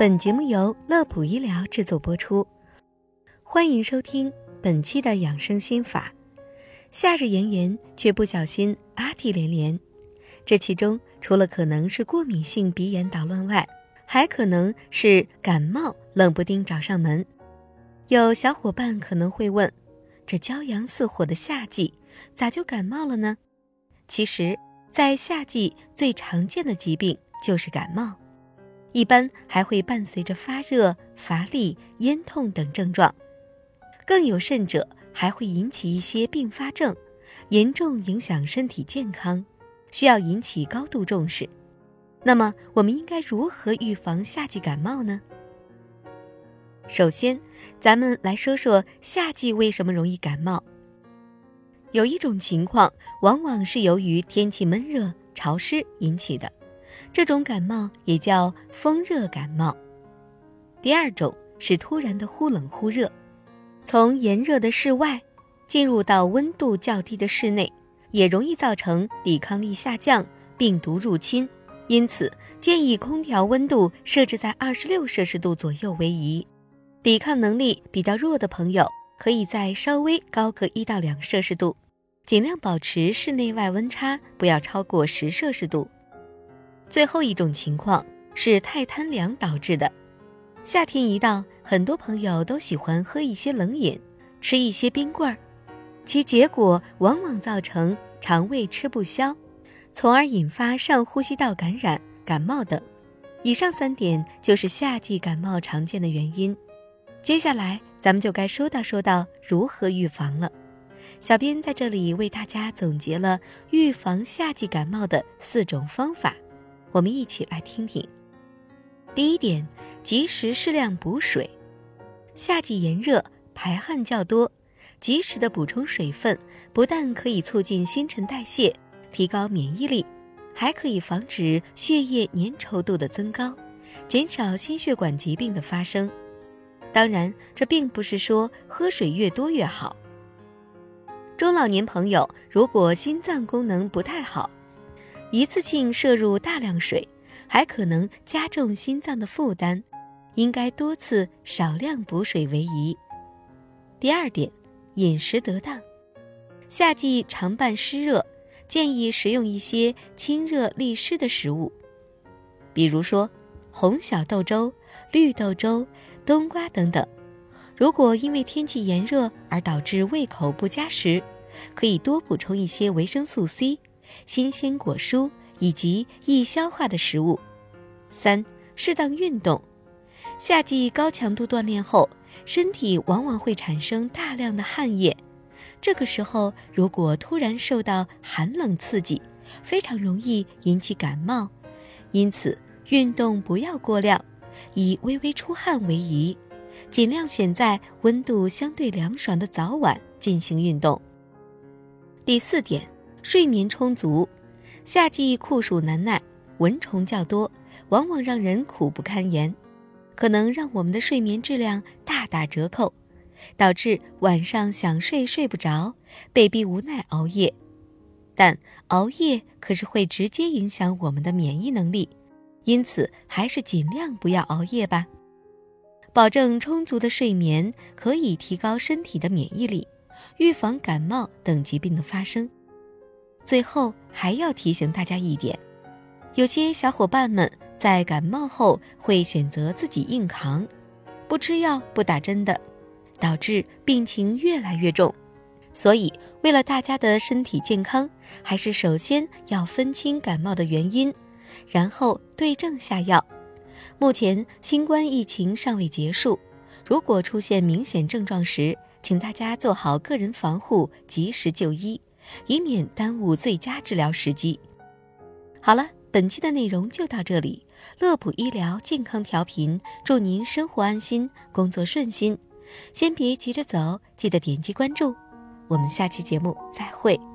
本节目由乐普医疗制作播出，欢迎收听本期的养生心法。夏日炎炎，却不小心阿嚏连连，这其中除了可能是过敏性鼻炎捣乱外，还可能是感冒冷不丁找上门。有小伙伴可能会问：这骄阳似火的夏季，咋就感冒了呢？其实，在夏季最常见的疾病就是感冒。一般还会伴随着发热、乏力、咽痛等症状，更有甚者还会引起一些并发症，严重影响身体健康，需要引起高度重视。那么，我们应该如何预防夏季感冒呢？首先，咱们来说说夏季为什么容易感冒。有一种情况，往往是由于天气闷热、潮湿引起的。这种感冒也叫风热感冒。第二种是突然的忽冷忽热，从炎热的室外进入到温度较低的室内，也容易造成抵抗力下降、病毒入侵。因此，建议空调温度设置在二十六摄氏度左右为宜。抵抗能力比较弱的朋友，可以在稍微高个一到两摄氏度，尽量保持室内外温差不要超过十摄氏度。最后一种情况是太贪凉导致的。夏天一到，很多朋友都喜欢喝一些冷饮，吃一些冰棍儿，其结果往往造成肠胃吃不消，从而引发上呼吸道感染、感冒等。以上三点就是夏季感冒常见的原因。接下来咱们就该说道说道如何预防了。小编在这里为大家总结了预防夏季感冒的四种方法。我们一起来听听。第一点，及时适量补水。夏季炎热，排汗较多，及时的补充水分，不但可以促进新陈代谢，提高免疫力，还可以防止血液粘稠度的增高，减少心血管疾病的发生。当然，这并不是说喝水越多越好。中老年朋友如果心脏功能不太好，一次性摄入大量水，还可能加重心脏的负担，应该多次少量补水为宜。第二点，饮食得当，夏季常伴湿热，建议食用一些清热利湿的食物，比如说红小豆粥、绿豆粥、冬瓜等等。如果因为天气炎热而导致胃口不佳时，可以多补充一些维生素 C。新鲜果蔬以及易消化的食物。三、适当运动。夏季高强度锻炼后，身体往往会产生大量的汗液，这个时候如果突然受到寒冷刺激，非常容易引起感冒。因此，运动不要过量，以微微出汗为宜，尽量选在温度相对凉爽的早晚进行运动。第四点。睡眠充足，夏季酷暑难耐，蚊虫较多，往往让人苦不堪言，可能让我们的睡眠质量大打折扣，导致晚上想睡睡不着，被逼无奈熬夜。但熬夜可是会直接影响我们的免疫能力，因此还是尽量不要熬夜吧。保证充足的睡眠，可以提高身体的免疫力，预防感冒等疾病的发生。最后还要提醒大家一点，有些小伙伴们在感冒后会选择自己硬扛，不吃药不打针的，导致病情越来越重。所以，为了大家的身体健康，还是首先要分清感冒的原因，然后对症下药。目前新冠疫情尚未结束，如果出现明显症状时，请大家做好个人防护，及时就医。以免耽误最佳治疗时机。好了，本期的内容就到这里。乐普医疗健康调频，祝您生活安心，工作顺心。先别急着走，记得点击关注。我们下期节目再会。